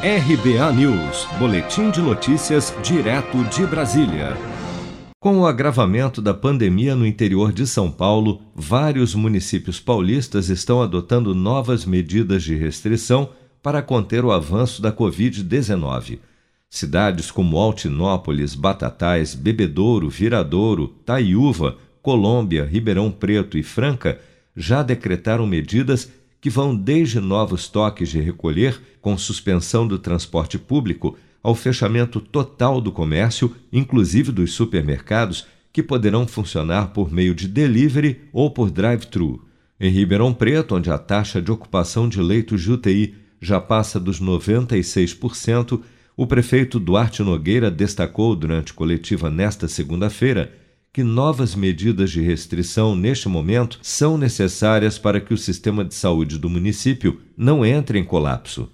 RBA News, Boletim de Notícias, direto de Brasília. Com o agravamento da pandemia no interior de São Paulo, vários municípios paulistas estão adotando novas medidas de restrição para conter o avanço da Covid-19. Cidades como Altinópolis, Batatais, Bebedouro, Viradouro, Taiúva, Colômbia, Ribeirão Preto e Franca já decretaram medidas que vão desde novos toques de recolher, com suspensão do transporte público, ao fechamento total do comércio, inclusive dos supermercados, que poderão funcionar por meio de delivery ou por drive-thru. Em Ribeirão Preto, onde a taxa de ocupação de leitos de UTI já passa dos 96%, o prefeito Duarte Nogueira destacou durante coletiva nesta segunda-feira que novas medidas de restrição neste momento são necessárias para que o sistema de saúde do município não entre em colapso.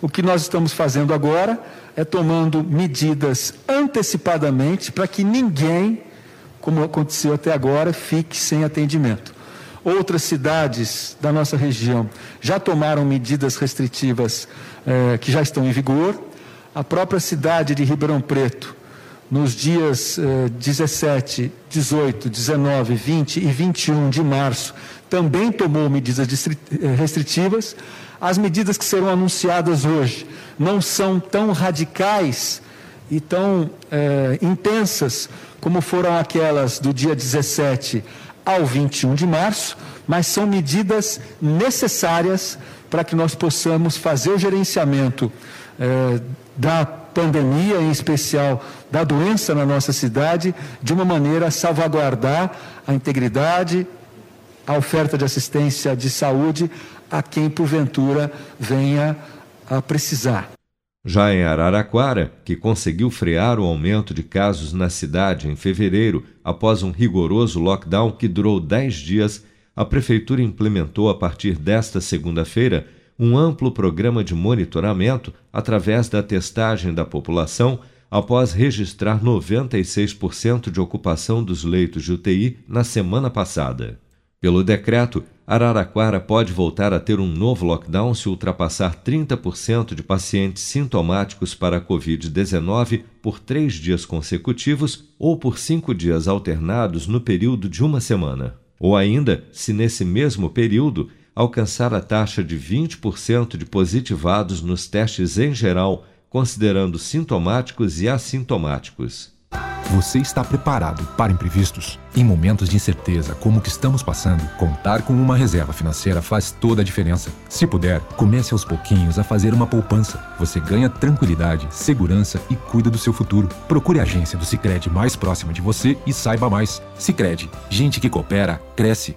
O que nós estamos fazendo agora é tomando medidas antecipadamente para que ninguém, como aconteceu até agora, fique sem atendimento. Outras cidades da nossa região já tomaram medidas restritivas eh, que já estão em vigor. A própria cidade de Ribeirão Preto nos dias eh, 17, 18, 19, 20 e 21 de março, também tomou medidas eh, restritivas. As medidas que serão anunciadas hoje não são tão radicais e tão eh, intensas como foram aquelas do dia 17 ao 21 de março, mas são medidas necessárias para que nós possamos fazer o gerenciamento eh, da pandemia, em especial da doença na nossa cidade, de uma maneira a salvaguardar a integridade, a oferta de assistência de saúde a quem porventura venha a precisar. Já em Araraquara, que conseguiu frear o aumento de casos na cidade em fevereiro, após um rigoroso lockdown que durou 10 dias, a Prefeitura implementou a partir desta segunda-feira um amplo programa de monitoramento através da testagem da população após registrar 96% de ocupação dos leitos de UTI na semana passada. Pelo decreto, Araraquara pode voltar a ter um novo lockdown se ultrapassar 30% de pacientes sintomáticos para a Covid-19 por três dias consecutivos ou por cinco dias alternados no período de uma semana. Ou ainda, se nesse mesmo período alcançar a taxa de 20% de positivados nos testes em geral, considerando sintomáticos e assintomáticos. Você está preparado para imprevistos? Em momentos de incerteza como o que estamos passando, contar com uma reserva financeira faz toda a diferença. Se puder, comece aos pouquinhos a fazer uma poupança. Você ganha tranquilidade, segurança e cuida do seu futuro. Procure a agência do Sicredi mais próxima de você e saiba mais. Sicredi, gente que coopera cresce